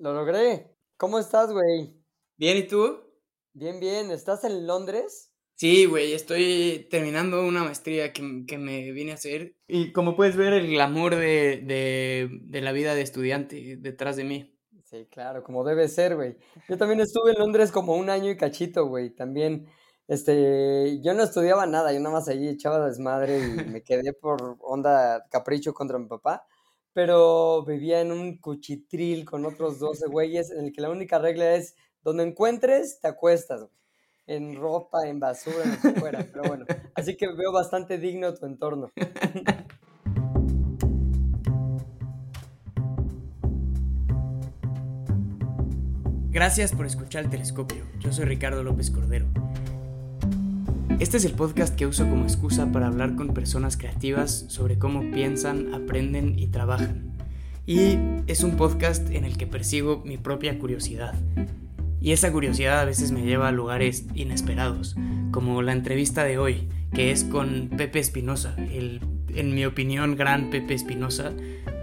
Lo logré. ¿Cómo estás, güey? Bien, ¿y tú? Bien, bien. ¿Estás en Londres? Sí, güey, estoy terminando una maestría que, me vine a hacer. Y como puedes ver, el glamour de, de la vida de estudiante detrás de mí. Sí, claro, como debe ser, güey. Yo también estuve en Londres como un año y cachito, güey. También, este, yo no estudiaba nada, yo nada más ahí echaba desmadre y me quedé por onda capricho contra mi papá pero vivía en un cuchitril con otros 12 güeyes en el que la única regla es donde encuentres, te acuestas, en ropa, en basura, en lo que fuera, pero bueno, así que veo bastante digno tu entorno. Gracias por escuchar el telescopio. Yo soy Ricardo López Cordero. Este es el podcast que uso como excusa para hablar con personas creativas sobre cómo piensan, aprenden y trabajan. Y es un podcast en el que persigo mi propia curiosidad. Y esa curiosidad a veces me lleva a lugares inesperados, como la entrevista de hoy, que es con Pepe Espinosa, el, en mi opinión, gran Pepe Espinosa,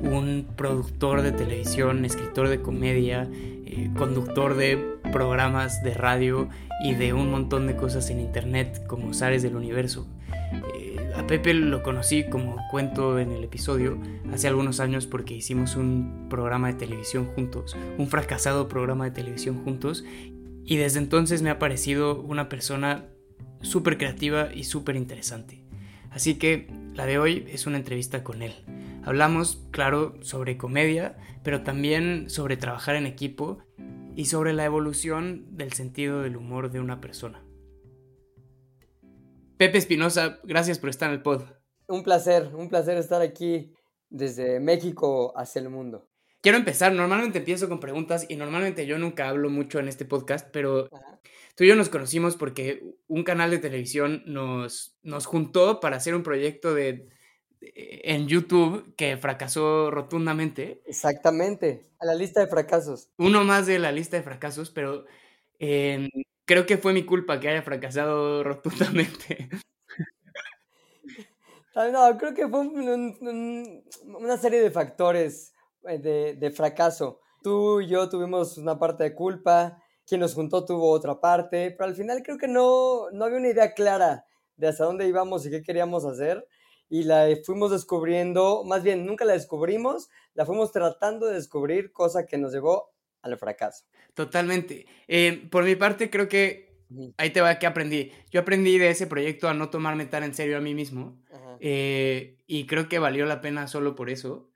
un productor de televisión, escritor de comedia, eh, conductor de programas de radio y de un montón de cosas en internet como Sares del Universo. Eh, a Pepe lo conocí, como cuento en el episodio, hace algunos años porque hicimos un programa de televisión juntos, un fracasado programa de televisión juntos, y desde entonces me ha parecido una persona súper creativa y súper interesante. Así que la de hoy es una entrevista con él. Hablamos, claro, sobre comedia, pero también sobre trabajar en equipo y sobre la evolución del sentido del humor de una persona. Pepe Espinosa, gracias por estar en el pod. Un placer, un placer estar aquí desde México hacia el mundo. Quiero empezar, normalmente empiezo con preguntas y normalmente yo nunca hablo mucho en este podcast, pero tú y yo nos conocimos porque un canal de televisión nos, nos juntó para hacer un proyecto de en YouTube que fracasó rotundamente. Exactamente, a la lista de fracasos. Uno más de la lista de fracasos, pero em, creo que fue mi culpa que haya fracasado rotundamente. No, creo que fue una serie de factores eh, de, de, fracaso. Tú y yo tuvimos una parte de culpa, quien nos juntó tuvo otra parte, pero al final creo que no, no había una idea clara de hasta dónde íbamos y qué queríamos hacer y la fuimos descubriendo, más bien nunca la descubrimos, la fuimos tratando de descubrir, cosa que nos llevó al fracaso. Totalmente. Eh, por mi parte, creo que ahí te va que aprendí. Yo aprendí de ese proyecto a no tomarme tan en serio a mí mismo eh, y creo que valió la pena solo por eso.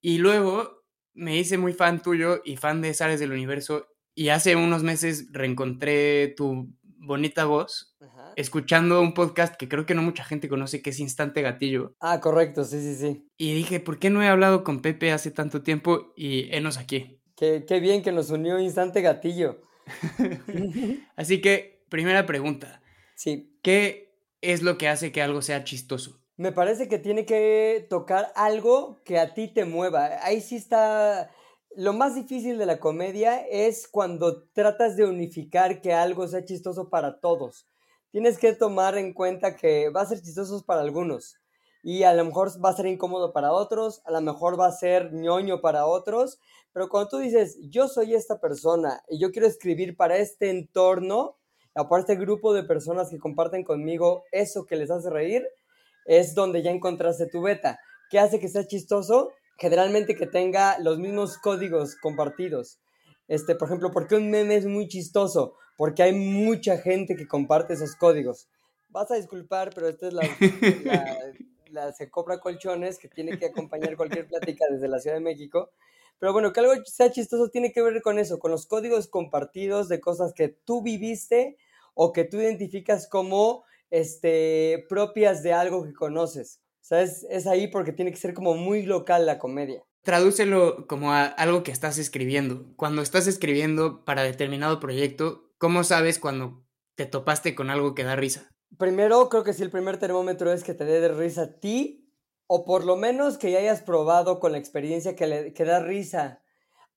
Y luego me hice muy fan tuyo y fan de Sales del Universo y hace unos meses reencontré tu bonita voz escuchando un podcast que creo que no mucha gente conoce, que es Instante Gatillo. Ah, correcto, sí, sí, sí. Y dije, ¿por qué no he hablado con Pepe hace tanto tiempo? Y enos aquí. Qué, qué bien que nos unió Instante Gatillo. Así que, primera pregunta. Sí. ¿Qué es lo que hace que algo sea chistoso? Me parece que tiene que tocar algo que a ti te mueva. Ahí sí está lo más difícil de la comedia es cuando tratas de unificar que algo sea chistoso para todos tienes que tomar en cuenta que va a ser chistoso para algunos y a lo mejor va a ser incómodo para otros, a lo mejor va a ser ñoño para otros, pero cuando tú dices, yo soy esta persona y yo quiero escribir para este entorno, para este grupo de personas que comparten conmigo eso que les hace reír, es donde ya encontraste tu beta. ¿Qué hace que sea chistoso? Generalmente que tenga los mismos códigos compartidos. Este, por ejemplo, ¿por qué un meme es muy chistoso? Porque hay mucha gente que comparte esos códigos. Vas a disculpar, pero esta es la, la, Se Cobra Colchones que tiene que acompañar cualquier plática desde la Ciudad de México. Pero bueno, que algo sea chistoso tiene que ver con eso, con los códigos compartidos de cosas que tú viviste o que tú identificas como este, propias de algo que conoces. O sea, es, es ahí porque tiene que ser como muy local la comedia. Tradúcelo como a algo que estás escribiendo. Cuando estás escribiendo para determinado proyecto, ¿cómo sabes cuando te topaste con algo que da risa? Primero, creo que si el primer termómetro es que te dé de risa a ti, o por lo menos que ya hayas probado con la experiencia que, le, que da risa.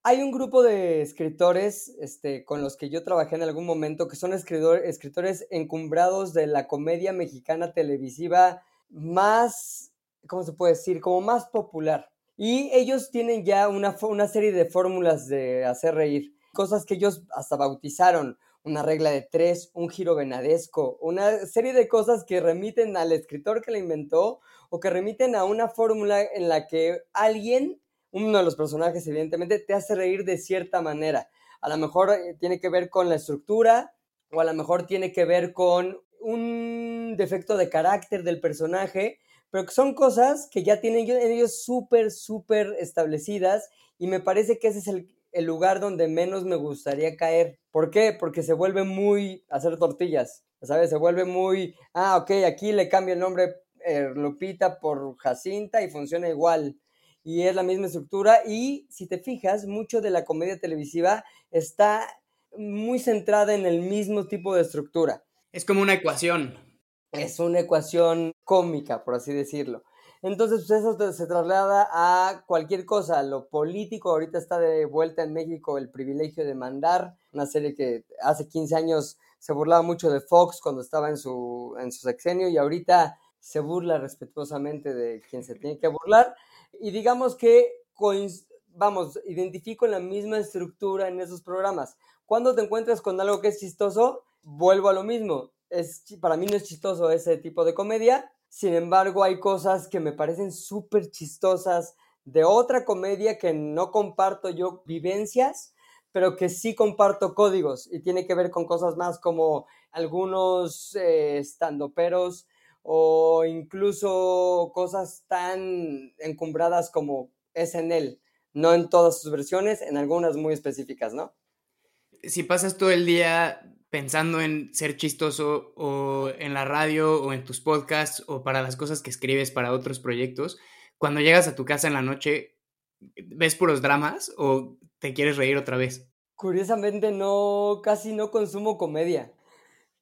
Hay un grupo de escritores este, con los que yo trabajé en algún momento que son escritores encumbrados de la comedia mexicana televisiva más, ¿cómo se puede decir? Como más popular Y ellos tienen ya una, una serie de fórmulas de hacer reír, cosas que ellos hasta bautizaron, una regla de tres, un giro venadesco, una serie de cosas que remiten al escritor que la inventó o que remiten a una fórmula en la que alguien, uno de los personajes evidentemente, te hace reír de cierta manera. A lo mejor eh, tiene que ver con la estructura o a lo mejor tiene que ver con un defecto de carácter del personaje, pero que son cosas que ya tienen ellos súper, súper establecidas y me parece que ese es el, el lugar donde menos me gustaría caer. ¿Por qué? Porque se vuelve muy hacer tortillas, ¿sabes? Se vuelve muy, ah, ok, aquí le cambio el nombre eh, Lupita por Jacinta y funciona igual. Y es la misma estructura y si te fijas, mucho de la comedia televisiva está muy centrada en el mismo tipo de estructura. Es como una ecuación. Es una ecuación cómica, por así decirlo. Entonces, pues eso se traslada a cualquier cosa. Lo político, ahorita está de vuelta en México el privilegio de mandar, una serie que hace 15 años se burlaba mucho de Fox cuando estaba en su, en su sexenio y ahorita se burla respetuosamente de quien se tiene que burlar. Y digamos que, vamos, identifico la misma estructura en esos programas. Cuando te encuentras con algo que es chistoso, vuelvo a lo mismo. Es, para mí no es chistoso ese tipo de comedia, sin embargo, hay cosas que me parecen súper chistosas de otra comedia que no comparto yo vivencias, pero que sí comparto códigos y tiene que ver con cosas más como algunos eh, estandoperos o incluso cosas tan encumbradas como SNL, no en todas sus versiones, en algunas muy específicas, ¿no? Si pasas todo el día pensando en ser chistoso o en la radio o en tus podcasts o para las cosas que escribes para otros proyectos, cuando llegas a tu casa en la noche, ¿ves puros dramas o te quieres reír otra vez? Curiosamente no, casi no consumo comedia.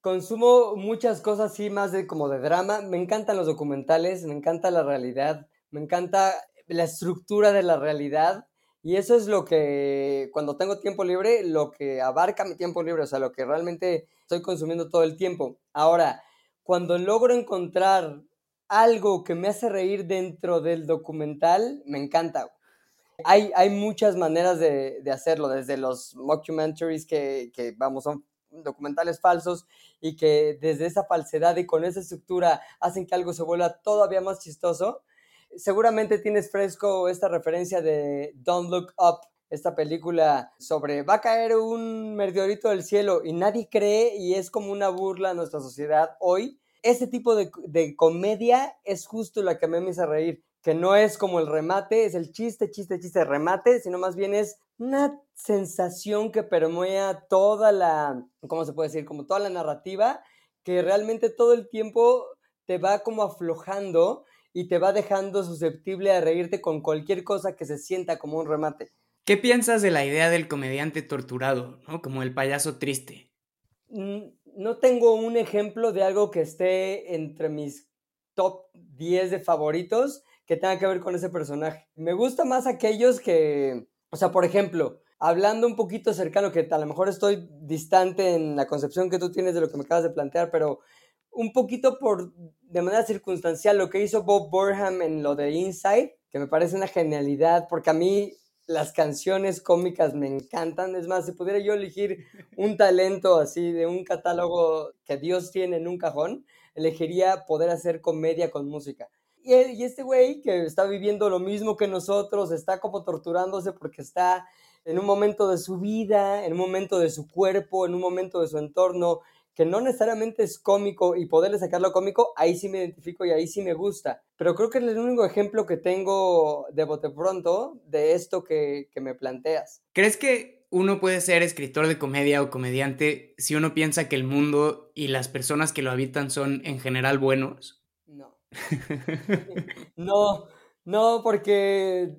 Consumo muchas cosas así más de como de drama. Me encantan los documentales, me encanta la realidad, me encanta la estructura de la realidad y eso es lo que, cuando tengo tiempo libre, lo que abarca mi tiempo libre, o sea, lo que realmente estoy consumiendo todo el tiempo. Ahora, cuando logro encontrar algo que me hace reír dentro del documental, me encanta. Hay, hay muchas maneras de, de hacerlo, desde los mockumentaries que, que, vamos, son documentales falsos y que desde esa falsedad y con esa estructura hacen que algo se vuelva todavía más chistoso seguramente tienes fresco esta referencia de Don't Look Up, esta película sobre va a caer un meteorito del cielo y nadie cree y es como una burla a nuestra sociedad hoy. Ese tipo de, comedia es justo la que me hace reír, que no es como el remate, es el chiste, chiste, chiste, remate, sino más bien es una sensación que permea toda la, ¿cómo se puede decir? Como toda la narrativa, que realmente todo el tiempo te va como aflojando y te va dejando susceptible a reírte con cualquier cosa que se sienta como un remate. ¿Qué piensas de la idea del comediante torturado, ¿no? como el payaso triste? No tengo un ejemplo de algo que esté entre mis top 10 de favoritos que tenga que ver con ese personaje. Me gusta más aquellos que, o sea, por ejemplo, hablando un poquito cercano, que a lo mejor estoy distante en la concepción que tú tienes de lo que me acabas de plantear, pero un poquito por, de manera circunstancial, lo que hizo Bob Burham en lo de Inside, que me parece una genialidad, porque a mí las canciones cómicas me encantan. Es más, si pudiera yo elegir un talento así de un catálogo que Dios tiene en un cajón, elegiría poder hacer comedia con música. Y, y este güey que está viviendo lo mismo que nosotros, está como torturándose porque está en un momento de su vida, en un momento de su cuerpo, en un momento de su entorno, que no necesariamente es cómico y poderle sacarlo cómico, ahí sí me identifico y ahí sí me gusta. Pero creo que es el único ejemplo que tengo de bote pronto de esto que, que me planteas. ¿Crees que uno puede ser escritor de comedia o comediante si uno piensa que el mundo y las personas que lo habitan son en general buenos? No. no, no, porque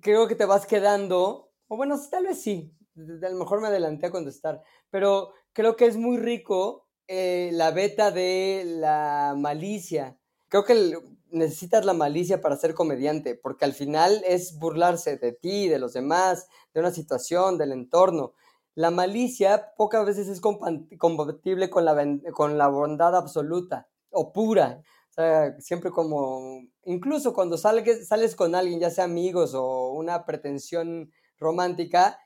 creo que te vas quedando, o bueno, tal vez sí, a lo mejor me adelanté a contestar, pero creo que es muy rico eh, la beta de la malicia. Creo que necesitas la malicia para ser comediante, porque al final es burlarse de ti, de los demás, de una situación, del entorno. La malicia pocas veces es compatible con la, con la bondad absoluta o pura. O sea, siempre como, incluso cuando sales, sales con alguien, ya sea amigos o una pretensión romántica,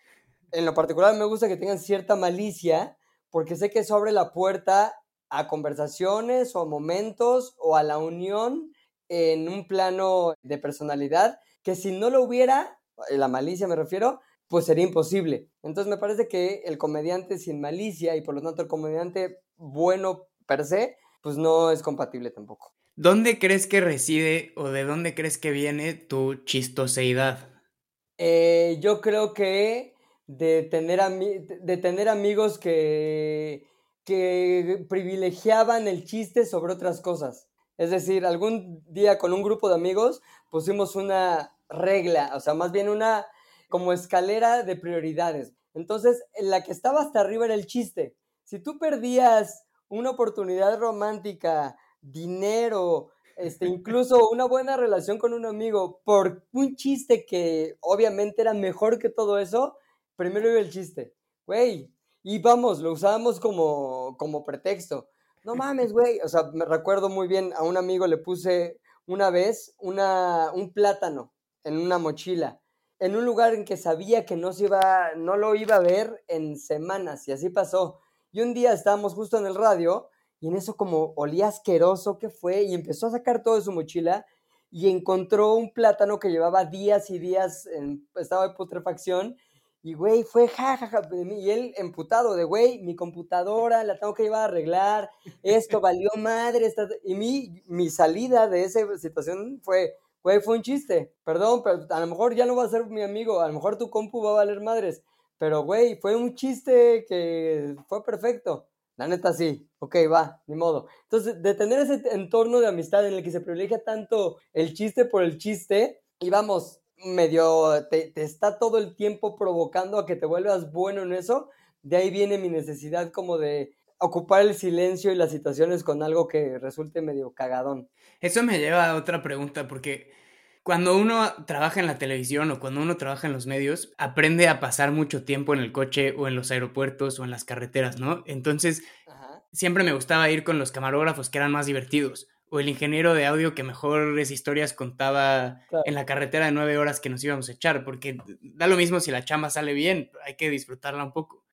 en lo particular me gusta que tengan cierta malicia, porque sé que eso abre la puerta a conversaciones o a momentos o a la unión en un plano de personalidad que si no lo hubiera, la malicia me refiero, pues sería imposible. Entonces me parece que el comediante sin malicia y por lo tanto el comediante bueno per se, pues no es compatible tampoco. ¿Dónde crees que reside o de dónde crees que viene tu chistoseidad? Eh, yo creo que de tener, de tener amigos que, que privilegiaban el chiste sobre otras cosas. Es decir, algún día con un grupo de amigos pusimos una regla, o sea, más bien una como escalera de prioridades. Entonces, la que estaba hasta arriba era el chiste. Si tú perdías una oportunidad romántica, dinero, este, incluso una buena relación con un amigo por un chiste que obviamente era mejor que todo eso, primero iba el chiste. Güey, y vamos, lo usábamos como, como pretexto. No mames, güey. O sea, me recuerdo muy bien, a un amigo le puse una vez una, un plátano en una mochila en un lugar en que sabía que no, se iba, no lo iba a ver en semanas y así pasó. Y un día estábamos justo en el radio y en eso como olía asqueroso que fue y empezó a sacar todo de su mochila y encontró un plátano que llevaba días y días en estado de putrefacción y güey fue jajaja y él emputado de güey mi computadora la tengo que llevar a arreglar esto valió madre y mi, mi salida de esa situación fue güey, fue un chiste, perdón, pero a lo mejor ya no va a ser mi amigo, a lo mejor tu compu va a valer madres, pero güey, fue un chiste que fue perfecto. La neta sí, ok, va, ni modo. Entonces, de tener ese entorno de amistad en el que se privilegia tanto el chiste por el chiste, y vamos, medio, te, te está todo el tiempo provocando a que te vuelvas bueno en eso, de ahí viene mi necesidad como de ocupar el silencio y las situaciones con algo que resulte medio cagadón. Eso me lleva a otra pregunta, porque cuando uno trabaja en la televisión o cuando uno trabaja en los medios, aprende a pasar mucho tiempo en el coche o en los aeropuertos o en las carreteras, ¿no? Entonces, siempre me gustaba ir con los camarógrafos que eran más divertidos o el ingeniero de audio que mejores historias contaba en la carretera de nueve horas que nos íbamos a echar, porque da lo mismo si la chamba sale bien, hay que disfrutarla un poco.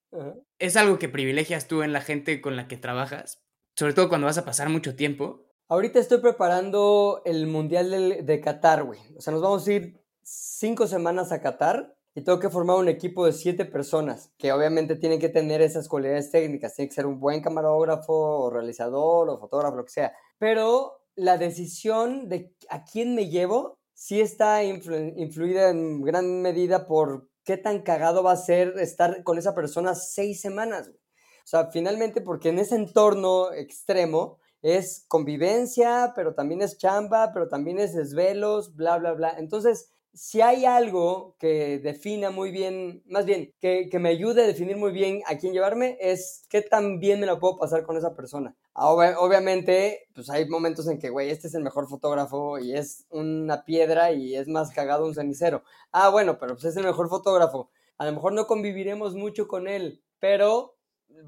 ¿Es algo que privilegias tú en la gente con la que trabajas? Sobre todo cuando vas a pasar mucho tiempo. Ahorita estoy preparando el Mundial de, de Qatar, güey. O sea, nos vamos a ir cinco semanas a Qatar y tengo que formar un equipo de siete personas que obviamente tienen que tener esas cualidades técnicas. Tiene que ser un buen camarógrafo o realizador o fotógrafo, lo que sea. Pero la decisión de a quién me llevo sí está influida en gran medida por qué tan cagado va a ser estar con esa persona seis semanas. O sea, finalmente, porque en ese entorno extremo es convivencia, pero también es chamba, pero también es desvelos, bla, bla, bla. Entonces, si hay algo que defina muy bien, más bien, que, me ayude a definir muy bien a quién llevarme, es qué tan bien me la puedo pasar con esa persona. obviamente, pues hay momentos en que, güey, este es el mejor fotógrafo y es una piedra y es más cagado un cenicero. Ah, bueno, pero pues es el mejor fotógrafo. A lo mejor no conviviremos mucho con él, pero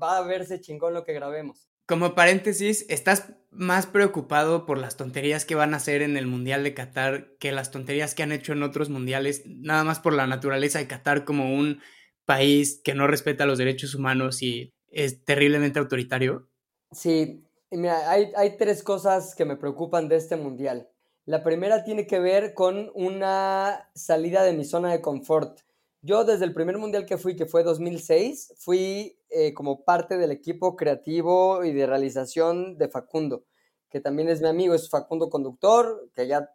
va a verse chingón lo que grabemos. Como paréntesis, ¿estás más preocupado por las tonterías que van a hacer en el Mundial de Qatar que las tonterías que han hecho en otros mundiales, nada más por la naturaleza de Qatar como un país que no respeta los derechos humanos y es terriblemente autoritario? Sí, mira, hay, hay tres cosas que me preocupan de este Mundial. La primera tiene que ver con una salida de mi zona de confort. Yo desde el primer mundial que fui, que fue 2006, fui eh, como parte del equipo creativo y de realización de Facundo, que también es mi amigo, es Facundo Conductor, que ya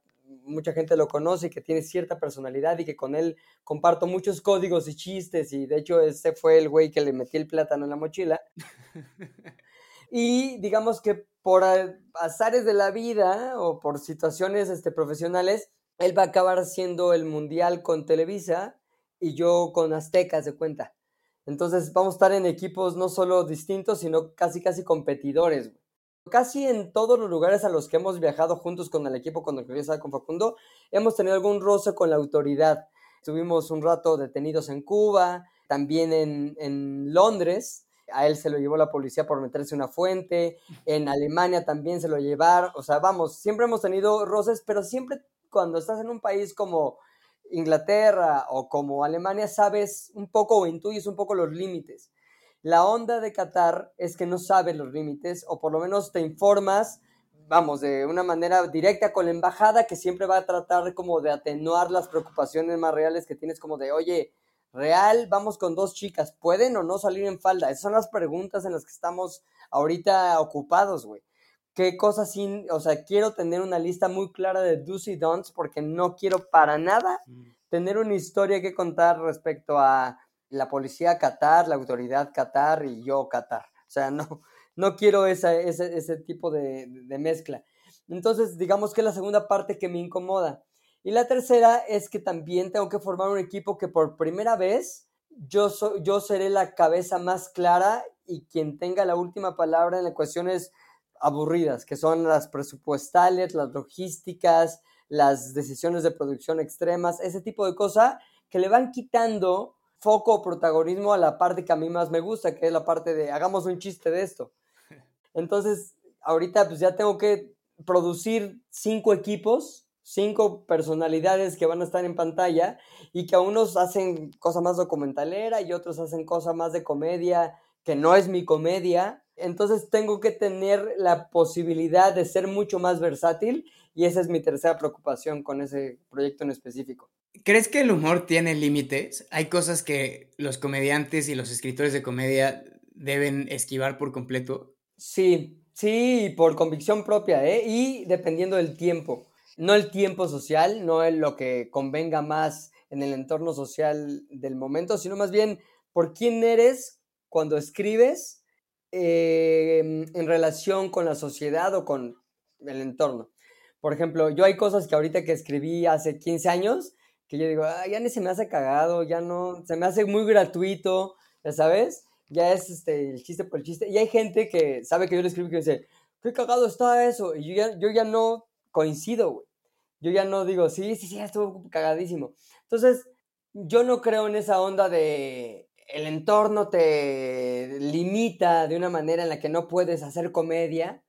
mucha gente lo conoce y que tiene cierta personalidad y que con él comparto muchos códigos y chistes y de hecho ese fue el güey que le metí el plátano en la mochila. y digamos que por azares de la vida o por situaciones este, profesionales, él va a acabar siendo el mundial con Televisa y yo con Aztecas de cuenta. Entonces vamos a estar en equipos no solo distintos, sino casi casi competidores. Casi en todos los lugares a los que hemos viajado juntos con el equipo, cuando el estaba con Facundo, hemos tenido algún roce con la autoridad. Estuvimos un rato detenidos en Cuba, también en, en Londres, a él se lo llevó la policía por meterse una fuente, en Alemania también se lo llevaron, o sea, vamos, siempre hemos tenido roces, pero siempre cuando estás en un país como Inglaterra o como Alemania, sabes un poco o intuyes un poco los límites. La onda de Qatar es que no sabes los límites, o por lo menos te informas, vamos, de una manera directa con la embajada que siempre va a tratar como de atenuar las preocupaciones más reales que tienes, como de, oye, real, vamos con dos chicas, ¿pueden o no salir en falda? Esas son las preguntas en las que estamos ahorita ocupados, güey. ¿Qué cosas sin, o sea, quiero tener una lista muy clara de do's y don'ts porque no quiero para nada mm. tener una historia que contar respecto a la policía Qatar, la autoridad Qatar y yo Qatar. O sea, no, no quiero ese, ese, tipo de, de, mezcla. Entonces, digamos que es la segunda parte que me incomoda. Y la tercera es que también tengo que formar un equipo que por primera vez yo, yo seré la cabeza más clara y quien tenga la última palabra en cuestiones aburridas, que son las presupuestales, las logísticas, las decisiones de producción extremas, ese tipo de cosas que le van quitando foco o protagonismo a la parte que a mí más me gusta, que es la parte de hagamos un chiste de esto. Entonces, ahorita pues ya tengo que producir cinco equipos, cinco personalidades que van a estar en pantalla y que a unos hacen cosa más documentalera y otros hacen cosa más de comedia, que no es mi comedia. Entonces tengo que tener la posibilidad de ser mucho más versátil y esa es mi tercera preocupación con ese proyecto en específico. ¿Crees que el humor tiene límites? ¿Hay cosas que los comediantes y los escritores de comedia deben esquivar por completo? Sí, sí, por convicción propia, ¿eh? Y dependiendo del tiempo. No el tiempo social, no es lo que convenga más en el entorno social del momento, sino más bien por quién eres cuando escribes em, en relación con la sociedad o con el entorno. Por ejemplo, yo hay cosas que ahorita que escribí hace 15 años que yo digo, ya ni se me hace cagado, ya no, se me hace muy gratuito, ya sabes, ya es este, el chiste por el chiste. Y hay gente que sabe que yo le escribo y que dice, qué cagado está eso. Y yo ya, yo ya no coincido, güey. Yo ya no digo, sí, sí, sí, estuvo cagadísimo. Entonces, yo no creo en esa onda de el entorno te limita de una manera en la que no puedes hacer comedia,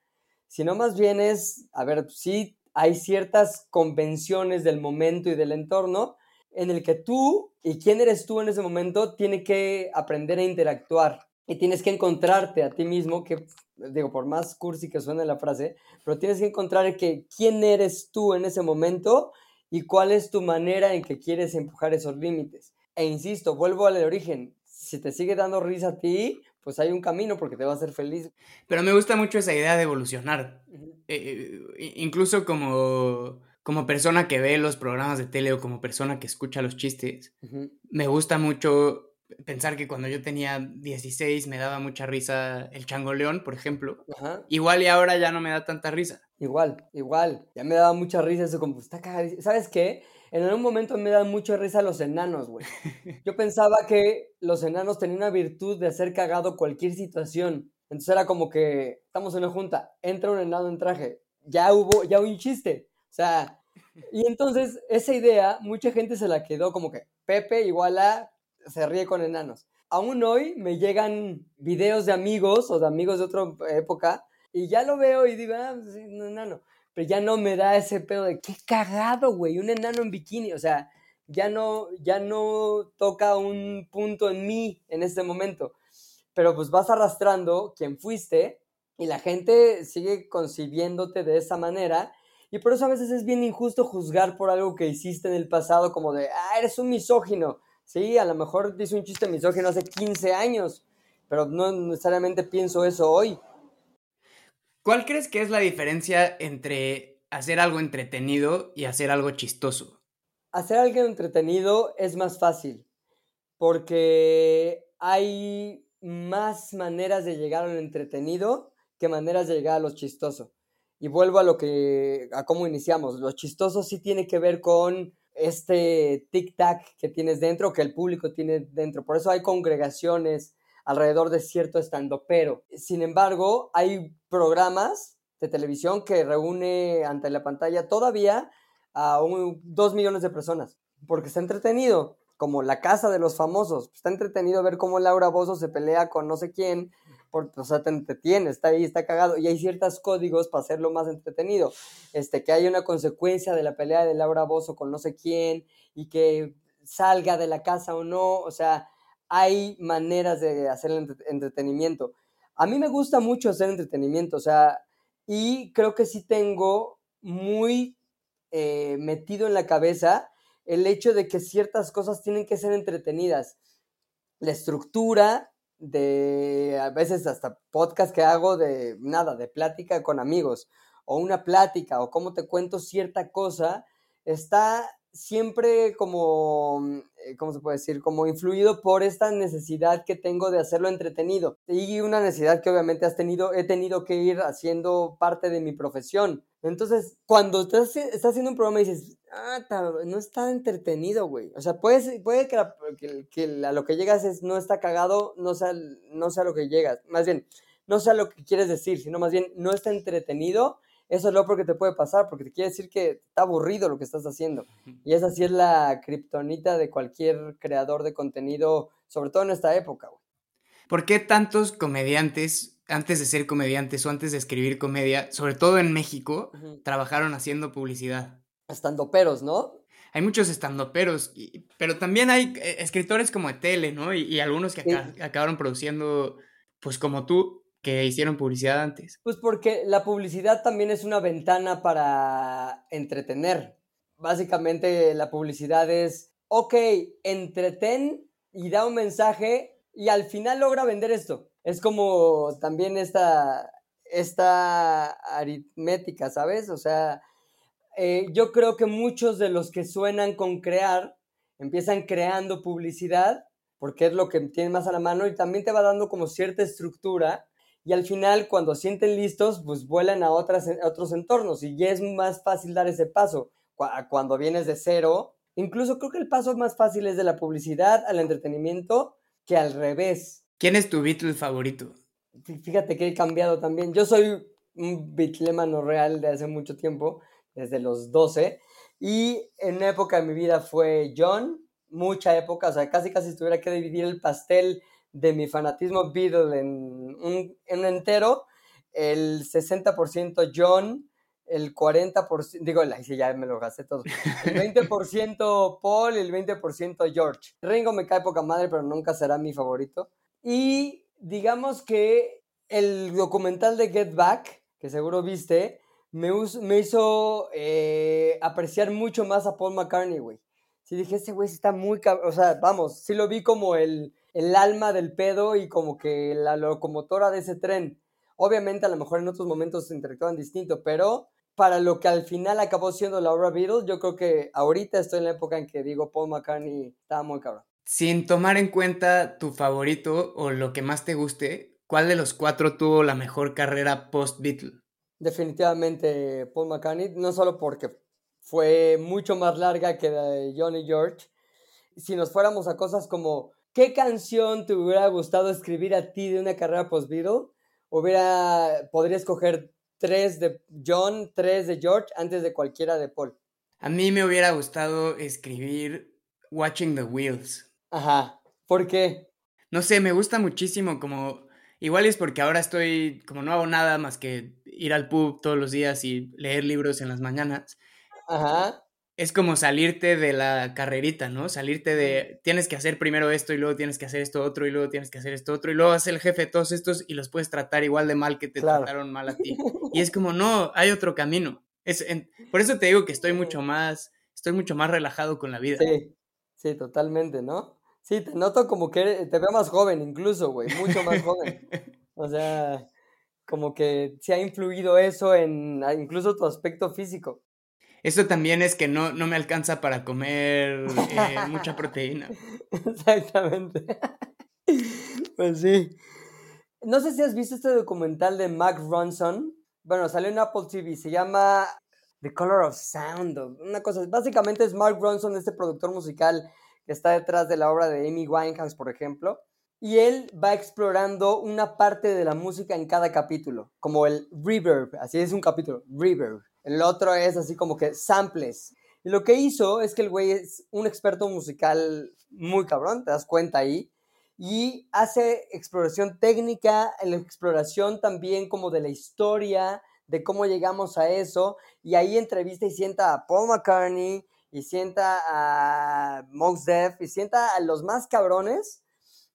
sino más bien es, a ver, sí hay ciertas convenciones del momento y del entorno en el que tú y quién eres tú en ese momento tiene que aprender a interactuar y tienes que encontrarte a ti mismo, que digo, por más cursi que suene la frase, pero tienes que encontrar que quién eres tú en ese momento y cuál es tu manera en que quieres empujar esos límites. E insisto, vuelvo al origen, si te sigue dando risa a ti, pues hay un camino porque te va a hacer feliz. Pero me gusta mucho esa idea de evolucionar. Eh, eh, incluso como, como persona que ve los programas de tele o como persona que escucha los chistes, me gusta mucho pensar que cuando yo tenía 16 me daba mucha risa el changoleón, por ejemplo. Igual y ahora ya no me da tanta risa. Igual, igual. Ya me daba mucha risa eso como, está cagadísimo. ¿Sabes qué? En algún momento me dan mucha risa los enanos, güey. Yo pensaba que los enanos tenían una virtud de hacer cagado cualquier situación. Entonces era como que estamos en una junta, entra un enano en traje, ya hubo, ya hubo un chiste. O sea, y entonces esa idea, mucha gente se la quedó como que Pepe igual a se ríe con enanos. Aún hoy me llegan videos de amigos o de amigos de otra época y ya lo veo y digo, ah, pues enano pero ya no me da ese pedo de qué cagado, güey, un enano en bikini, o sea, ya no, ya no toca un punto en mí en este momento, pero pues vas arrastrando quien fuiste y la gente sigue concibiéndote de esa manera y por eso a veces es bien injusto juzgar por algo que hiciste en el pasado como de, ah, eres un misógino, sí, a lo mejor dice un chiste misógino hace 15 años, pero no necesariamente pienso eso hoy. ¿Cuál crees que es la diferencia entre hacer algo entretenido y hacer algo chistoso? Hacer algo entretenido es más fácil porque hay más maneras de llegar a lo entretenido que maneras de llegar a lo chistoso. Y vuelvo a lo que, a cómo iniciamos. Lo chistoso sí tiene que ver con este tic-tac que tienes dentro, que el público tiene dentro. Por eso hay congregaciones, alrededor de cierto estando pero. Sin embargo, hay programas de televisión que reúne ante la pantalla todavía a un, dos millones de personas, porque está entretenido. como La Casa de los Famosos. Está entretenido ver cómo Laura Bozo se pelea con no sé quién, o sea, te entretiene, está ahí, está cagado, y hay ciertos códigos para hacerlo más entretenido. Este, que hay una consecuencia de la pelea de Laura Bozo con no sé quién, y que salga de la casa o no, o sea, hay maneras de hacer entretenimiento. A mí me gusta mucho hacer entretenimiento, o sea, y creo que sí tengo muy eh, metido en la cabeza el hecho de que ciertas cosas tienen que ser entretenidas. La estructura de, a veces hasta podcast que hago de nada, de plática con amigos, o una plática, o cómo te cuento cierta cosa, está siempre como, mm, eh, ¿cómo se puede decir? Como influido por esta necesidad que tengo de hacerlo entretenido. Y una necesidad que obviamente has tenido, he tenido que ir haciendo parte de mi profesión. Entonces, cuando estás, estás haciendo un programa y dices, ah, no está entretenido, güey. O sea, puede, puede que, a lo que llegas es no está cagado, no sea, no sea lo que llegas. Más bien, no sea lo que quieres decir, sino más bien no está entretenido eso es lo que te puede pasar, porque te quiere decir que está aburrido lo que estás haciendo. Y esa sí es la kriptonita de cualquier creador de contenido, sobre todo en esta época. ¿Por qué tantos comediantes, antes de ser comediantes o antes de escribir comedia, sobre todo en México, trabajaron haciendo publicidad? Estandoperos, ¿no? Hay muchos estandoperos, pero también hay eh, escritores como de tele, ¿no? Y, algunos que acabaron produciendo, pues como tú, que hicieron publicidad antes? Pues porque la publicidad también es una ventana para entretener. Básicamente la publicidad es, ok, entretén y da un mensaje y al final logra vender esto. Es como también esta, esta aritmética, ¿sabes? O sea, eh, yo creo que muchos de los que suenan con crear empiezan creando publicidad porque es lo que tienen más a la mano y también te va dando como cierta estructura y al final cuando sienten listos, pues vuelan a, otras, otros entornos y ya es más fácil dar ese paso. Cuando vienes de cero, incluso creo que el paso más fácil es de la publicidad al entretenimiento que al revés. ¿Quién es tu Beatle favorito? Fíjate que he cambiado también. Yo soy un Beatlemano real de hace mucho tiempo, desde los 12, y en una época de mi vida fue John, mucha época, o sea, casi casi si tuviera que dividir el pastel de mi fanatismo Beatle en un, en entero, el 60% John, el 40%, digo, sí, ya me lo gasté todo, el 20% Paul y el 20% George. Ringo me cae poca madre, pero nunca será mi favorito. Y digamos que el documental de Get Back, que seguro viste, me, me hizo eh, apreciar mucho más a Paul McCartney, güey. Sí, dije, ese güey está muy... O sea, vamos, sí lo vi como el el alma del pedo y como que la locomotora de ese tren. Obviamente a lo mejor en otros momentos se interactuaban distinto, pero para lo que al final acabó siendo la obra Beatles, yo creo que ahorita estoy en la época en que digo Paul McCartney estaba muy cabrón. Sin tomar en cuenta tu favorito o lo que más te guste, ¿cuál de los cuatro tuvo la mejor carrera post-Beatle? Definitivamente Paul McCartney, no solo porque fue mucho más larga que de Johnny George, si nos fuéramos a cosas como ¿Qué canción te hubiera gustado escribir a ti de una carrera post-Beatle? Hubiera, podría escoger tres de John, tres de George, antes de cualquiera de Paul. A mí me hubiera gustado escribir Watching the Wheels. Ajá. ¿Por qué? No sé, me gusta muchísimo como... Igual es porque ahora estoy, como no hago nada más que ir al pub todos los días y leer libros en las mañanas. Ajá es como salirte de la carrerita, ¿no? Salirte de, tienes que hacer primero esto y luego tienes que hacer esto otro y luego tienes que hacer esto otro y luego haces el jefe de todos estos y los puedes tratar igual de mal que te trataron mal a ti. Y es como, no, hay otro camino. Es, por eso te digo que estoy mucho más, estoy mucho más relajado con la vida. Sí, sí, totalmente, ¿no? Sí, te noto como que te veo más joven incluso, güey, mucho más joven. O sea, como que se ha influido eso en incluso tu aspecto físico. Eso también es que no, no me alcanza para comer eh, mucha proteína. Exactamente. Pues sí. No sé si has visto este documental de Mac Ronson. Bueno, salió en Apple TV. Se llama The Color of Sound. Una cosa. Básicamente es Mark Ronson, este productor musical que está detrás de la obra de Amy Winehouse, por ejemplo. Y él va explorando una parte de la música en cada capítulo, como el reverb. Así es un capítulo, reverb. El otro es así como que samples. Y lo que hizo es que el güey es un experto musical muy cabrón, te das cuenta ahí, y hace exploración técnica, la exploración también como de la historia, de cómo llegamos a eso, y ahí entrevista y sienta a Paul McCartney, y sienta a Mos Def, y sienta a los más cabrones,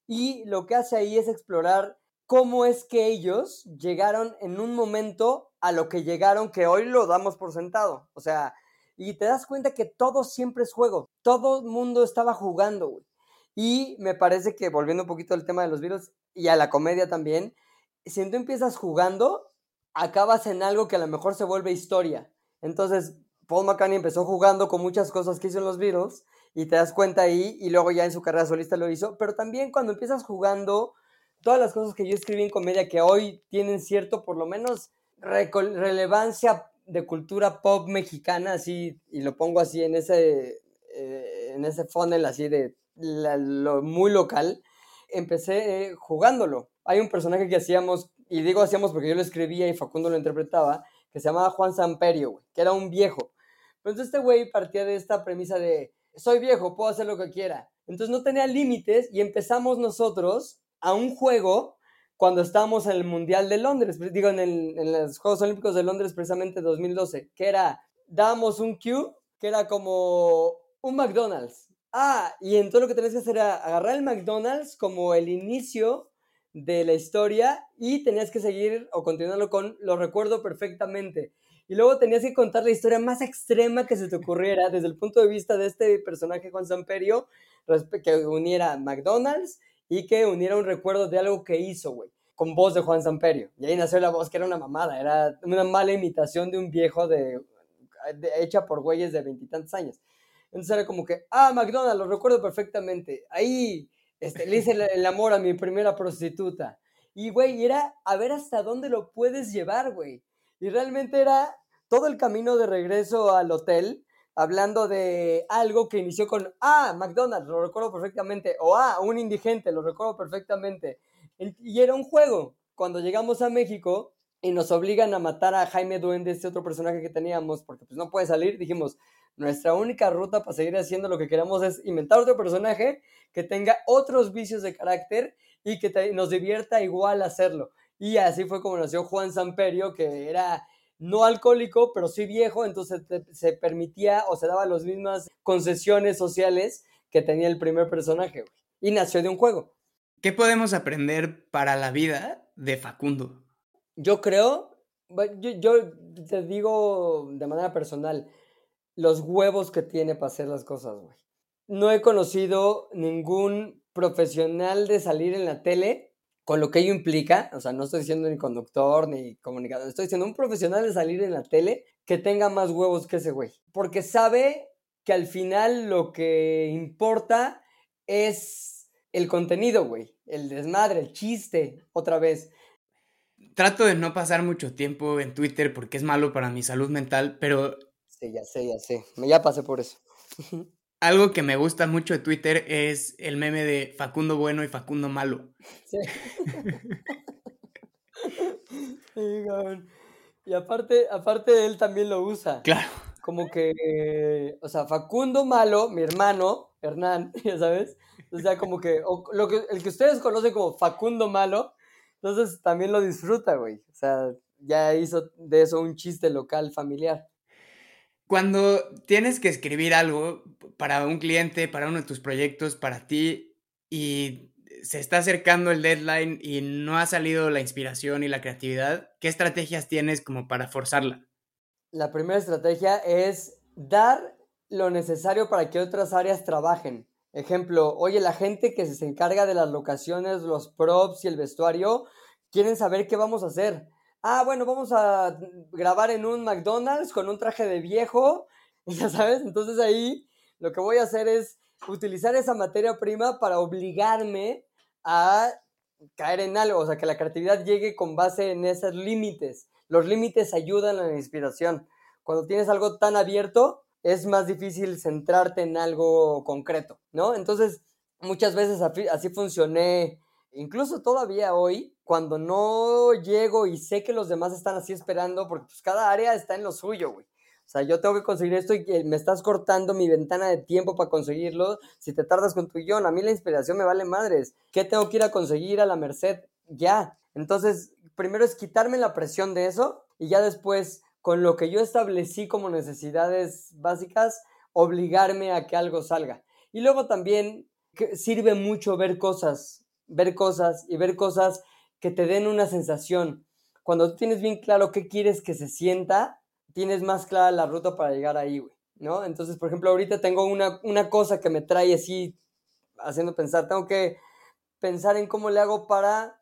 y lo que hace ahí es explorar cómo es que ellos llegaron en un momento a lo que llegaron, que hoy lo damos por sentado. O sea, y te das cuenta que todo siempre es juego. Todo el mundo estaba jugando. Y me parece que, volviendo un poquito al tema de los virus y a la comedia también, si tú empiezas jugando, acabas en algo que a lo mejor se vuelve historia. Entonces, Paul McCartney empezó jugando con muchas cosas que hizo en los Beatles y te das cuenta ahí y luego ya en su carrera solista lo hizo, pero también cuando empiezas jugando todas las cosas que yo escribí en comedia que hoy tienen cierto, por lo menos, relevancia de cultura pop mexicana, así, y lo pongo así en ese, eh, en ese funnel así de lo muy local, empecé jugándolo. Hay un personaje que hacíamos, y digo hacíamos porque yo lo escribía y Facundo lo interpretaba, que se llamaba Juan Samperio, que era un viejo. Entonces este güey partía de esta premisa de, soy viejo, puedo hacer lo que quiera. Entonces no tenía límites y empezamos nosotros a un juego cuando estábamos en el Mundial de Londres, digo, en, los Juegos Olímpicos de Londres precisamente 2012, que era, dábamos un cue, que era como un McDonald's. Ah, y entonces lo que tenías que hacer era agarrar el McDonald's como el inicio de la historia y tenías que seguir o continuarlo con lo recuerdo perfectamente. Y luego tenías que contar la historia más extrema que se te ocurriera desde el punto de vista de este personaje Juan Samperio, que uniera McDonald's y que uniera un recuerdo de algo que hizo, güey, con voz de Juan Samperio. Y ahí nació la voz que era una mamada, era una mala imitación de un viejo de, hecha por güeyes de veintitantos años. Entonces era como que, ah, McDonald's, lo recuerdo perfectamente. Ahí este, le hice el, amor a mi primera prostituta. Y, güey, era a ver hasta dónde lo puedes llevar, güey. Y realmente era todo el camino de regreso al hotel hablando de algo que inició con, ah, McDonald's, lo recuerdo perfectamente, o ah, un indigente, lo recuerdo perfectamente. Y era un juego. Cuando llegamos a México y nos obligan a matar a Jaime Duende, este otro personaje que teníamos, porque pues no puede salir, dijimos, nuestra única ruta para seguir haciendo lo que queramos es inventar otro personaje que tenga otros vicios de carácter y que nos divierta igual hacerlo. Y así fue como nació Juan Samperio, que era no alcohólico, pero sí viejo, entonces se permitía o se daba las mismas concesiones sociales que tenía el primer personaje, Y nació de un juego. ¿Qué podemos aprender para la vida de Facundo? Yo creo, yo, yo te digo de manera personal, los huevos que tiene para hacer las cosas, güey. No he conocido ningún profesional de salir en la tele con lo que ello implica, o sea, no estoy diciendo ni conductor ni comunicador, estoy diciendo un profesional de salir en la tele que tenga más huevos que ese güey, porque sabe que al final lo que importa es el contenido, güey, el desmadre, el chiste, otra vez. Trato de no pasar mucho tiempo en Twitter porque es malo para mi salud mental, pero... Sí, ya sé, ya sé, ya pasé por eso. Algo que me gusta mucho de Twitter es el meme de Facundo Bueno y Facundo Malo. Sí. y aparte, aparte él también lo usa. Claro. Como que, o sea, Facundo Malo, mi hermano, Hernán, ya sabes. O sea, como que, lo que, el que ustedes conocen como Facundo Malo, entonces también lo disfruta, güey. O sea, ya hizo de eso un chiste local familiar. Cuando tienes que escribir algo para un cliente, para uno de tus proyectos, para ti, y se está acercando el deadline y no ha salido la inspiración y la creatividad, ¿qué estrategias tienes como para forzarla? La primera estrategia es dar lo necesario para que otras áreas trabajen. Ejemplo, oye, la gente que se encarga de las locaciones, los props y el vestuario, quieren saber qué vamos a hacer ah, bueno, vamos a grabar en un McDonald's con un traje de viejo, ya sabes, entonces ahí lo que voy a hacer es utilizar esa materia prima para obligarme a caer en algo, o sea, que la creatividad llegue con base en esos límites. Los límites ayudan a la inspiración. Cuando tienes algo tan abierto, es más difícil centrarte en algo concreto, ¿no? Entonces, muchas veces así funcioné, incluso todavía hoy, cuando no llego y sé que los demás están así esperando, porque pues cada área está en lo suyo, güey. O sea, yo tengo que conseguir esto y me estás cortando mi ventana de tiempo para conseguirlo. Si te tardas con tu guion, a mí la inspiración me vale madres. ¿Qué tengo que ir a conseguir a la merced? Ya. Entonces, primero es quitarme la presión de eso y ya después, con lo que yo establecí como necesidades básicas, obligarme a que algo salga. Y luego también sirve mucho ver cosas, ver cosas y ver cosas que te den una sensación. Cuando tú tienes bien claro qué quieres que se sienta, tienes más clara la ruta para llegar ahí, güey, ¿no? Entonces, por ejemplo, ahorita tengo una, una cosa que me trae así, haciendo pensar, tengo que pensar en cómo le hago para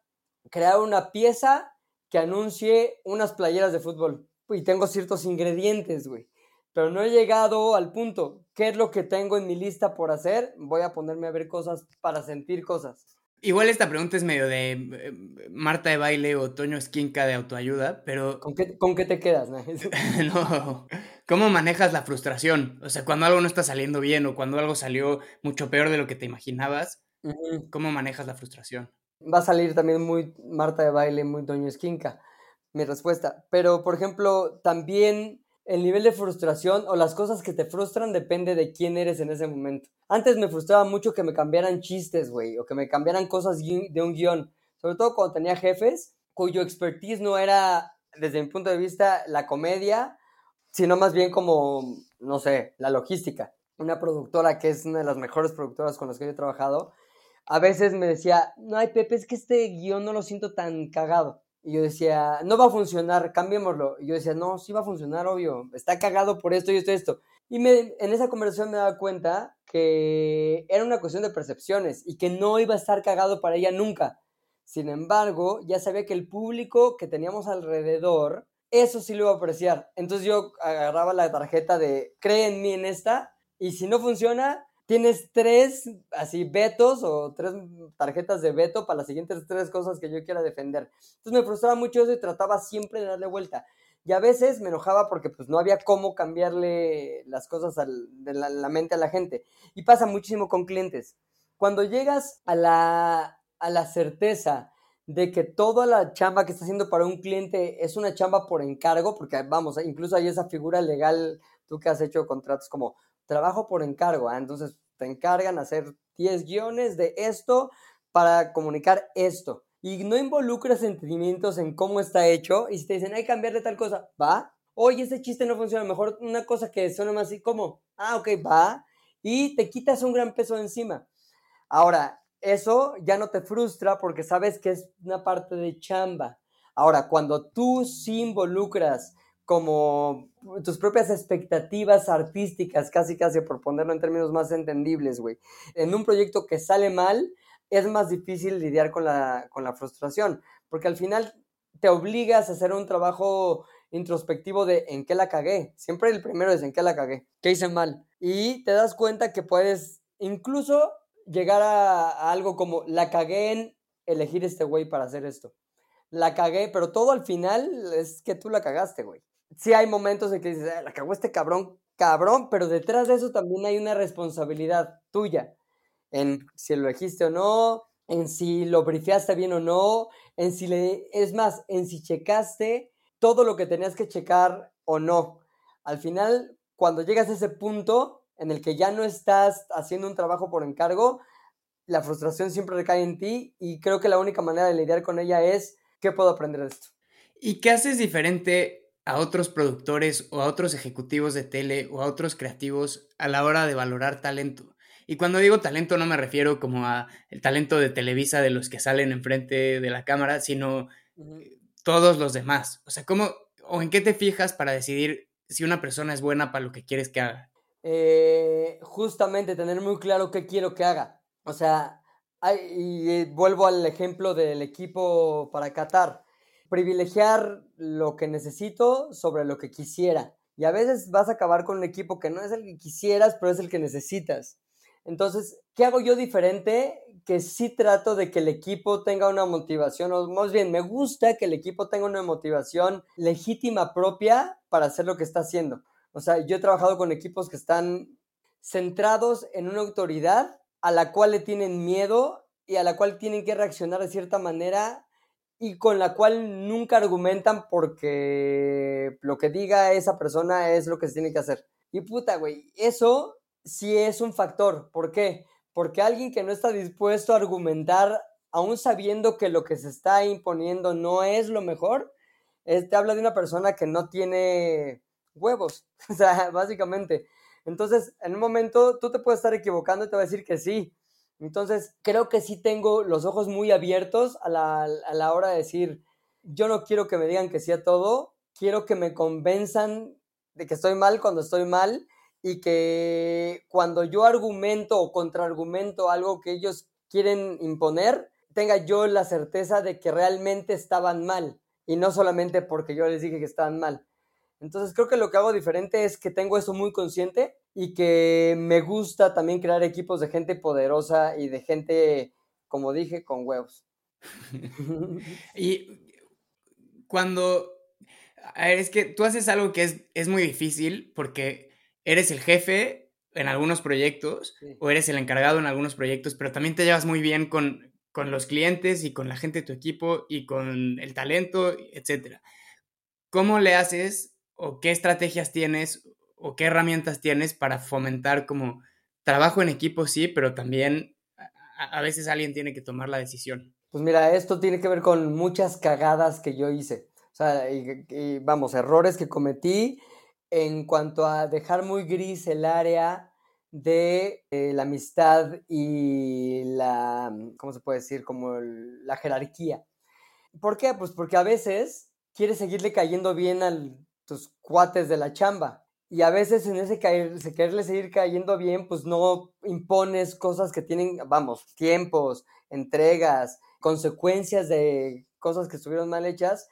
crear una pieza que anuncie unas playeras de fútbol. Y tengo ciertos ingredientes, güey. Pero no he llegado al punto. ¿Qué es lo que tengo en mi lista por hacer? Voy a ponerme a ver cosas para sentir cosas. Igual esta pregunta es medio de eh, Marta de baile o Toño Esquinca de autoayuda, pero... ¿Con qué, con qué te quedas? no, ¿cómo manejas la frustración? O sea, cuando algo no está saliendo bien o cuando algo salió mucho peor de lo que te imaginabas, ¿cómo manejas la frustración? Va a salir también muy Marta de baile, muy Toño Esquinca, mi respuesta. Pero, por ejemplo, también el nivel de frustración o las cosas que te frustran depende de quién eres en ese momento. Antes me frustraba mucho que me cambiaran chistes, güey, o que me cambiaran cosas de un guion. Sobre todo cuando tenía jefes cuyo expertise no era, desde mi punto de vista, la comedia, sino más bien como, no sé, la logística. Una productora que es una de las mejores productoras con las que yo he trabajado, a veces me decía, no, hay Pepe, es que este guion no lo siento tan cagado. Y yo decía, no va a funcionar, cambiémoslo. Y yo decía, no, sí va a funcionar, obvio. Está cagado por esto y esto y esto. Y me, en esa conversación me daba cuenta que era una cuestión de percepciones y que no iba a estar cagado para ella nunca. Sin embargo, ya sabía que el público que teníamos alrededor, eso sí lo iba a apreciar. Entonces yo agarraba la tarjeta de, cree en mí en esta, y si no funciona, tienes tres así vetos o tres tarjetas de veto para las siguientes tres cosas que yo quiera defender. Entonces me frustraba mucho eso y trataba siempre de darle vuelta. Y a veces me enojaba porque pues no había cómo cambiarle las cosas de la, mente a la gente. Y pasa muchísimo con clientes. Cuando llegas a la, a la certeza de que toda la chamba que está haciendo para un cliente es una chamba por encargo, porque vamos, incluso hay esa figura legal, tú que has hecho contratos como trabajo por encargo, ¿ah? entonces te encargan hacer 10 guiones de esto para comunicar esto. Y no involucras sentimientos en cómo está hecho. Y si te dicen, hay que cambiarle tal cosa, va. Oye, ese chiste no funciona. Mejor una cosa que suena más así como, ah, ok, va. Y te quitas un gran peso encima. Ahora, eso ya no te frustra porque sabes que es una parte de chamba. Ahora, cuando tú sí involucras como tus propias expectativas artísticas, casi casi por ponerlo en términos más entendibles, güey. En un proyecto que sale mal, es más difícil lidiar con la, con la frustración, porque al final te obligas a hacer un trabajo introspectivo de en qué la cagué. Siempre el primero es en qué la cagué, qué hice mal. Y te das cuenta que puedes incluso llegar a, a algo como la cagué en elegir este güey para hacer esto. La cagué, pero todo al final es que tú la cagaste, güey sí hay momentos en que dices, la cagó este cabrón, cabrón, pero detrás de eso también hay una responsabilidad tuya en si lo elegiste o no, en si lo brifeaste bien o no, en si le, es más, en si checaste todo lo que tenías que checar o no. Al final, cuando llegas a ese punto en el que ya no estás haciendo un trabajo por encargo, la frustración siempre recae en ti y creo que la única manera de lidiar con ella es, ¿qué puedo aprender de esto? ¿Y qué haces diferente a otros productores o a otros ejecutivos de tele o a otros creativos a la hora de valorar talento. Y cuando digo talento no me refiero como a el talento de Televisa de los que salen enfrente de la cámara, sino todos los demás. O sea, ¿cómo o en qué te fijas para decidir si una persona es buena para lo que quieres que haga? Eh, justamente tener muy claro qué quiero que haga. O sea, y eh, vuelvo al ejemplo del equipo para Qatar privilegiar lo que necesito sobre lo que quisiera. Y a veces vas a acabar con un equipo que no es el que quisieras, pero es el que necesitas. Entonces, ¿qué hago yo diferente? Que sí trato de que el equipo tenga una motivación, o más bien, me gusta que el equipo tenga una motivación legítima propia para hacer lo que está haciendo. O sea, yo he trabajado con equipos que están centrados en una autoridad a la cual le tienen miedo y a la cual tienen que reaccionar de cierta manera y con la cual nunca argumentan porque lo que diga esa persona es lo que se tiene que hacer. Y puta, güey, eso sí es un factor. ¿Por qué? Porque alguien que no está dispuesto a argumentar, aún sabiendo que lo que se está imponiendo no es lo mejor, te habla de una persona que no tiene huevos, o sea, básicamente. Entonces, en un momento tú te puedes estar equivocando y te va a decir que sí. Entonces, creo que sí tengo los ojos muy abiertos a la, a la hora de decir, yo no quiero que me digan que sí a todo, quiero que me convenzan de que estoy mal cuando estoy mal y que cuando yo argumento o contraargumento algo que ellos quieren imponer, tenga yo la certeza de que realmente estaban mal y no solamente porque yo les dije que estaban mal. Entonces creo que lo que hago diferente es que tengo eso muy consciente y que me gusta también crear equipos de gente poderosa y de gente, como dije, con huevos. y cuando... A ver, es que tú haces algo que es, es muy difícil porque eres el jefe en algunos proyectos o eres el encargado en algunos proyectos, pero también te llevas muy bien con, con los clientes y con la gente de tu equipo y con el talento, etc. ¿Cómo le haces o qué estrategias tienes o qué herramientas tienes para fomentar como trabajo en equipo, sí, pero también a, veces alguien tiene que tomar la decisión? Pues mira, esto tiene que ver con muchas cagadas que yo hice. O sea, y, vamos, errores que cometí en cuanto a dejar muy gris el área de eh, la amistad y la, ¿cómo se puede decir? Como la jerarquía. ¿Por qué? Pues porque a veces quieres seguirle cayendo bien a tus cuates de la chamba. Y a veces en ese caer, quererle seguir cayendo bien, pues no impones cosas que tienen, vamos, tiempos, entregas, consecuencias de cosas que estuvieron mal hechas.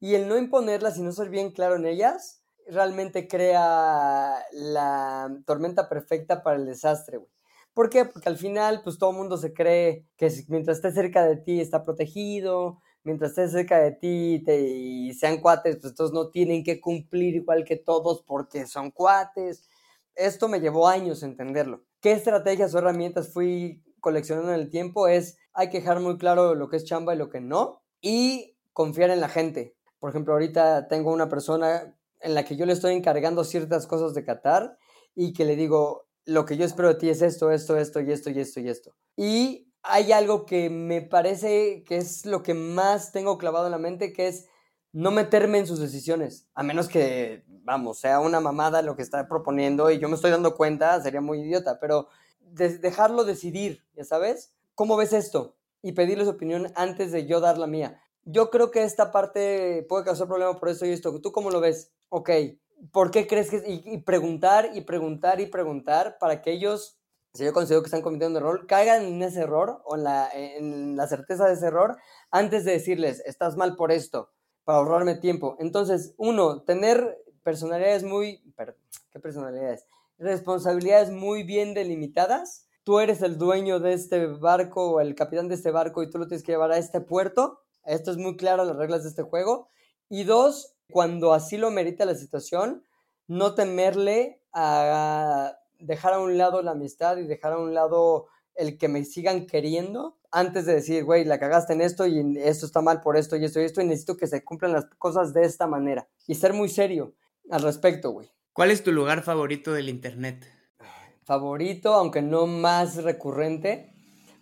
Y el no imponerlas y no ser bien claro en ellas, realmente crea la tormenta perfecta para el desastre, güey. ¿Por qué? Porque al final, pues todo el mundo se cree que mientras esté cerca de ti está protegido, mientras esté cerca de ti y sean cuates, pues todos no tienen que cumplir igual que todos porque son cuates. Esto me llevó años entenderlo. ¿Qué estrategias o herramientas fui coleccionando en el tiempo? Es, hay que dejar muy claro lo que es chamba y lo que no, y confiar en la gente. Por ejemplo, ahorita tengo una persona en la que yo le estoy encargando ciertas cosas de Qatar y que le digo, lo que yo espero de ti es esto, esto, esto y esto y esto y esto. Y hay algo que me parece que es lo que más tengo clavado en la mente, que es no meterme en sus decisiones, a menos que, vamos, sea una mamada lo que está proponiendo y yo me estoy dando cuenta, sería muy idiota, pero dejarlo decidir, ya sabes, ¿cómo ves esto? Y pedirle su opinión antes de yo dar la mía. Yo creo que esta parte puede causar problema por esto y esto. ¿Tú cómo lo ves? ok, ¿por qué crees que.? Y, preguntar y preguntar y preguntar para que ellos, si yo considero que están cometiendo un error, caigan en ese error o en la, en la certeza de ese error antes de decirles, estás mal por esto, para ahorrarme tiempo. Entonces, uno, tener personalidades muy. ¿Qué personalidades? Responsabilidades muy bien delimitadas. Tú eres el dueño de este barco o el capitán de este barco y tú lo tienes que llevar a este puerto. Esto es muy claro, las reglas de este juego. Y dos, cuando así lo merita la situación, no temerle a dejar a un lado la amistad y dejar a un lado el que me sigan queriendo antes de decir, güey, la cagaste en esto y esto está mal por esto y esto y esto y necesito que se cumplan las cosas de esta manera y ser muy serio al respecto, güey. ¿Cuál es tu lugar favorito del Internet? Favorito, aunque no más recurrente,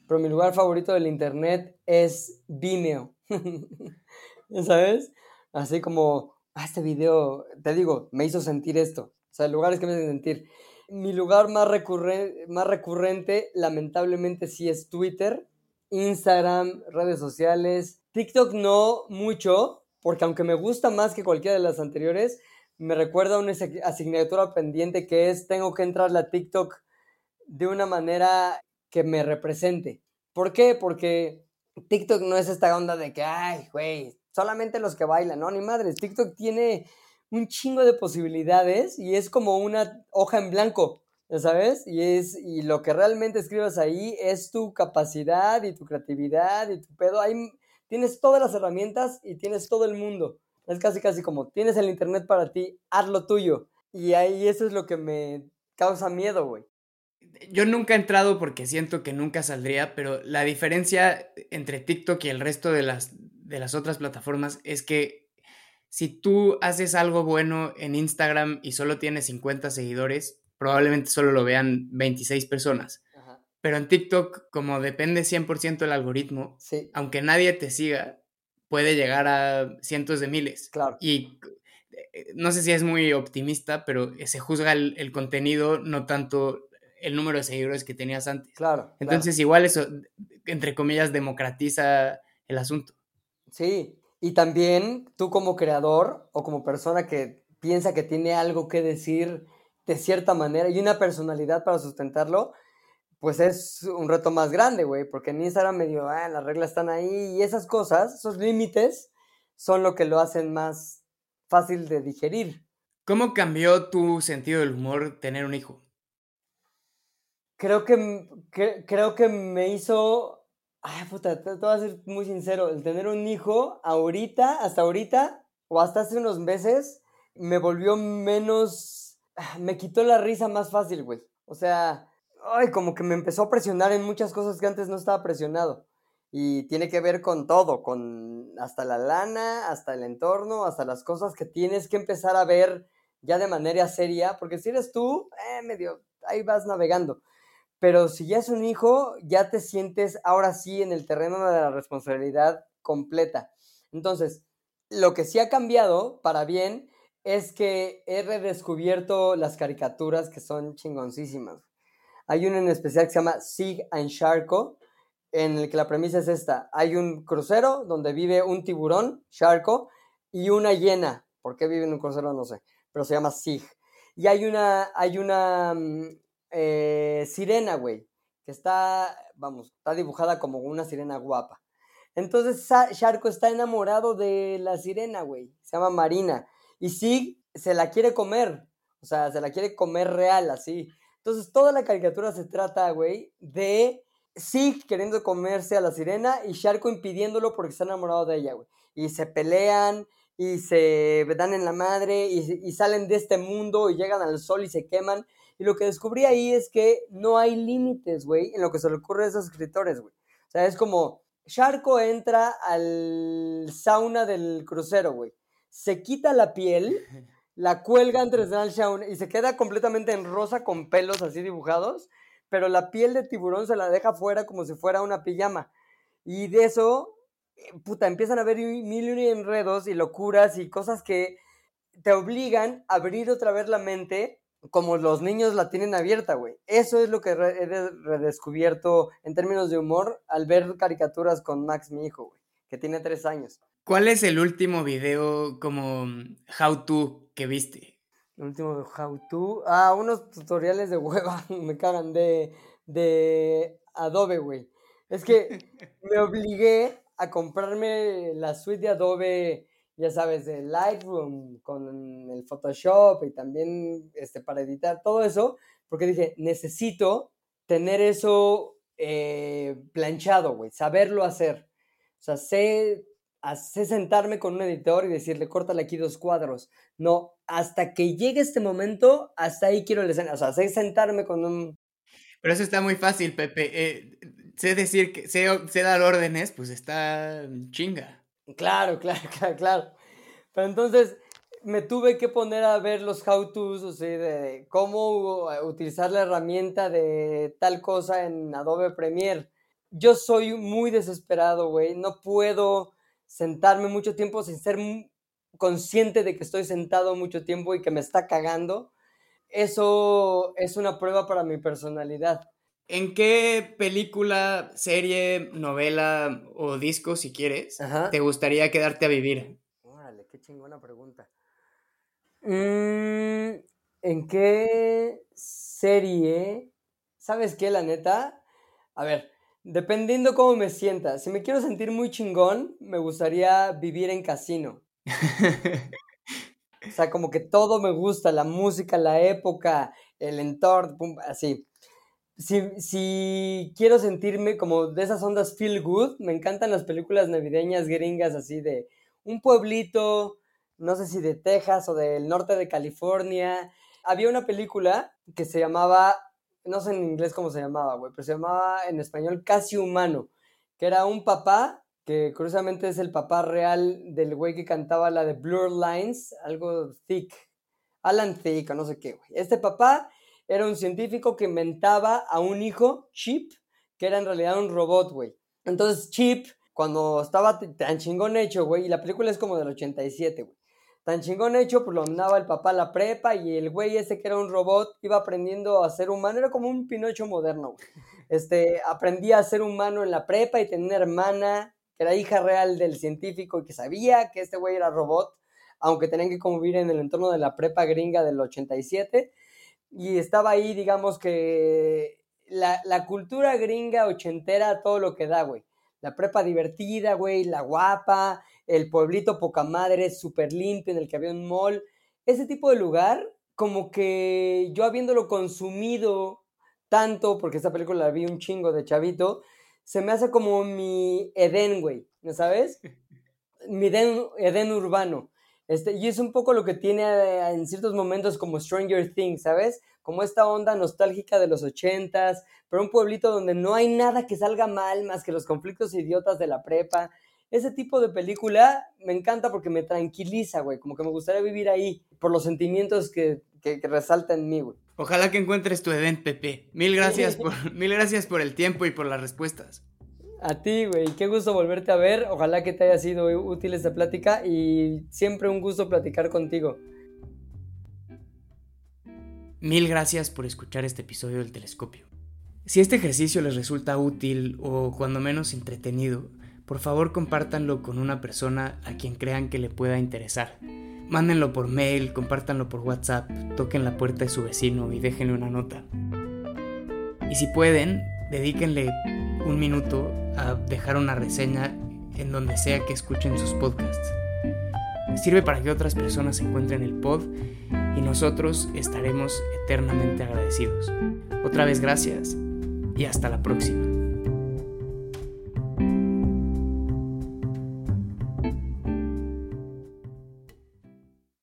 pero mi lugar favorito del Internet es Vimeo. ¿Sabes? Así como ah, este video, te digo, me hizo sentir esto. O sea, lugares que me hacen sentir. Mi lugar más, recurrente, más recurrente, lamentablemente, sí es Twitter, Instagram, redes sociales. TikTok no mucho, porque aunque me gusta más que cualquiera de las anteriores, me recuerda una asignatura pendiente que es tengo que entrar a TikTok de una manera que me represente. ¿Por qué? Porque TikTok no es esta onda de que, ay, güey, solamente los que bailan, no, ni madres, TikTok tiene un chingo de posibilidades y es como una hoja en blanco, ¿sabes? Y es y lo que realmente escribas ahí es tu capacidad y tu creatividad y tu pedo, ahí tienes todas las herramientas y tienes todo el mundo. Es casi casi como tienes el internet para ti, haz lo tuyo. Y ahí eso es lo que me causa miedo, güey. Yo nunca he entrado porque siento que nunca saldría, pero la diferencia entre TikTok y el resto de las de las otras plataformas es que si tú haces algo bueno en Instagram y solo tienes 50 seguidores, probablemente solo lo vean 26 personas. Pero en TikTok, como depende 100% del algoritmo, aunque nadie te siga, puede llegar a cientos de miles. Claro. Y eh, no sé si es muy optimista, pero se juzga el, contenido, no tanto el número de seguidores que tenías antes. Claro. Entonces, igual eso, entre comillas, democratiza el asunto. Sí, y también tú como creador o como persona que piensa que tiene algo que decir de cierta manera y una personalidad para sustentarlo, pues es un reto más grande, güey, porque en Instagram medio, ah, las reglas están ahí y esas cosas, esos límites, son lo que lo hacen más fácil de digerir. ¿Cómo cambió tu sentido del humor tener un hijo? Creo que, creo que me hizo, ay puta, te, voy a ser muy sincero, el tener un hijo ahorita, hasta ahorita, o hasta hace unos meses, me volvió menos, me quitó la risa más fácil, güey. O sea, ay, como que me empezó a presionar en muchas cosas que antes no estaba presionado. Y tiene que ver con todo, con hasta la lana, hasta el entorno, hasta las cosas que tienes que empezar a ver ya de manera seria, porque si eres tú, eh, medio, ahí vas navegando. Pero si ya es un hijo, ya te sientes ahora sí en el terreno de la responsabilidad completa. Entonces, lo que sí ha cambiado para bien es que he redescubierto las caricaturas que son chingoncísimas. Hay una en especial que se llama Sig and Sharko, en el que la premisa es esta. Hay un crucero donde vive un tiburón, Sharko, y una hiena. ¿Por qué vive en un crucero? No sé, pero se llama Sig. Y hay una, hay una mm, eh, sirena, güey, que está, vamos, está dibujada como una sirena guapa. Entonces Sharko está enamorado de la sirena, güey. Se llama Marina. Y Sig se la quiere comer. O sea, se la quiere comer real, así. Entonces, toda la caricatura se trata, güey, de Sig queriendo comerse a la sirena y Sharko impidiéndolo porque está enamorado de ella, güey. Y se pelean y se dan en la madre y, salen de este mundo y llegan al sol y se queman. Y lo que descubrí ahí es que no hay límites, güey, en lo que se le ocurre a esos escritores, güey. O sea, es como, Sharko entra al sauna del crucero, güey. Se quita la piel la cuelga entre el Shaun y se queda completamente en rosa con pelos así dibujados, pero la piel de tiburón se la deja fuera como si fuera una pijama. Y de eso, eh, puta, empiezan a haber mil y enredos y locuras y cosas que te obligan a abrir otra vez la mente como los niños la tienen abierta, güey. Eso es lo que he redescubierto en términos de humor al ver caricaturas con Max, mi hijo, güey, que tiene tres años. ¿Cuál es el último video como how to que viste? El último how to. Ah, unos tutoriales de hueva me cagan de, de Adobe, güey. Es que me obligué a comprarme la suite de Adobe, ya sabes, de Lightroom con el Photoshop y también este, para editar todo eso, porque dije, necesito tener eso eh, planchado, güey, saberlo hacer. O sea, sé sé sentarme con un editor y decirle, córtale aquí dos cuadros. No, hasta que llegue este momento, hasta ahí quiero la escena. O sea, sé sentarme con un... Pero eso está muy fácil, Pepe. Eh, sé decir que, sé, sé, dar órdenes, pues está chinga. Claro, claro, claro, claro. Pero entonces me tuve que poner a ver los how-tos, o sea, de cómo utilizar la herramienta de tal cosa en Adobe Premiere. Yo soy muy desesperado, güey. No puedo sentarme mucho tiempo sin ser consciente de que estoy sentado mucho tiempo y que me está cagando, eso es una prueba para mi personalidad. ¿En qué película, serie, novela o disco, si quieres, te gustaría quedarte a vivir? Órale, qué chingona pregunta. Mm, ¿En qué serie? ¿Sabes qué, la neta? A ver, Dependiendo cómo me sienta. Si me quiero sentir muy chingón, me gustaría vivir en casino. o sea, como que todo me gusta, la música, la época, el entorno, así. Si, si, quiero sentirme como de esas ondas feel good, me encantan las películas navideñas gringas así de un pueblito, no sé si de Texas o del norte de California. Había una película que se llamaba no sé en inglés cómo se llamaba, güey, pero se llamaba en español Casi Humano, que era un papá que curiosamente es el papá real del güey que cantaba la de Blur Lines, algo thick, Alan Thick o no sé qué, güey. Este papá era un científico que inventaba a un hijo, Chip, que era en realidad un robot, güey. Entonces Chip, cuando estaba tan chingón hecho, güey, y la película es como del 87, güey. Tan chingón hecho, pues lo mandaba el papá a la prepa y el güey ese que era un robot iba aprendiendo a ser humano, era como un Pinocho moderno, güey. Este, aprendía a ser humano en la prepa y tenía una hermana que era hija real del científico y que sabía que este güey era robot, aunque tenían que convivir en el entorno de la prepa gringa del 87. Y estaba ahí, digamos que la, la cultura gringa ochentera, todo lo que da, güey. La prepa divertida, güey, la guapa, el pueblito poca madre, súper limpio, en el que había un mall. Ese tipo de lugar, como que yo habiéndolo consumido tanto, porque esta película la vi un chingo de chavito, se me hace como mi Edén, güey, ¿no sabes? Mi Edén, urbano. Este, y es un poco lo que tiene eh, en ciertos momentos como Stranger Things, ¿sabes? Como esta onda nostálgica de los ochentas, pero un pueblito donde no hay nada que salga mal más que los conflictos idiotas de la prepa. Ese tipo de película me encanta porque me tranquiliza, güey, como que me gustaría vivir ahí por los sentimientos que, que, que resaltan en mí, güey. Ojalá que encuentres tu event, Pepe. Mil gracias por, mil gracias por el tiempo y por las respuestas. A ti, güey. Qué gusto volverte a ver. Ojalá que te haya sido útil esta plática y siempre un gusto platicar contigo. Mil gracias por escuchar este episodio del telescopio. Si este ejercicio les resulta útil o cuando menos entretenido, por favor compártanlo con una persona a quien crean que le pueda interesar. Mándenlo por mail, compártanlo por WhatsApp, toquen la puerta de su vecino y déjenle una nota. Y si pueden, dedíquenle un minuto a dejar una reseña en donde sea que escuchen sus podcasts. Sirve para que otras personas encuentren el pod y nosotros estaremos eternamente agradecidos. Otra vez gracias y hasta la próxima.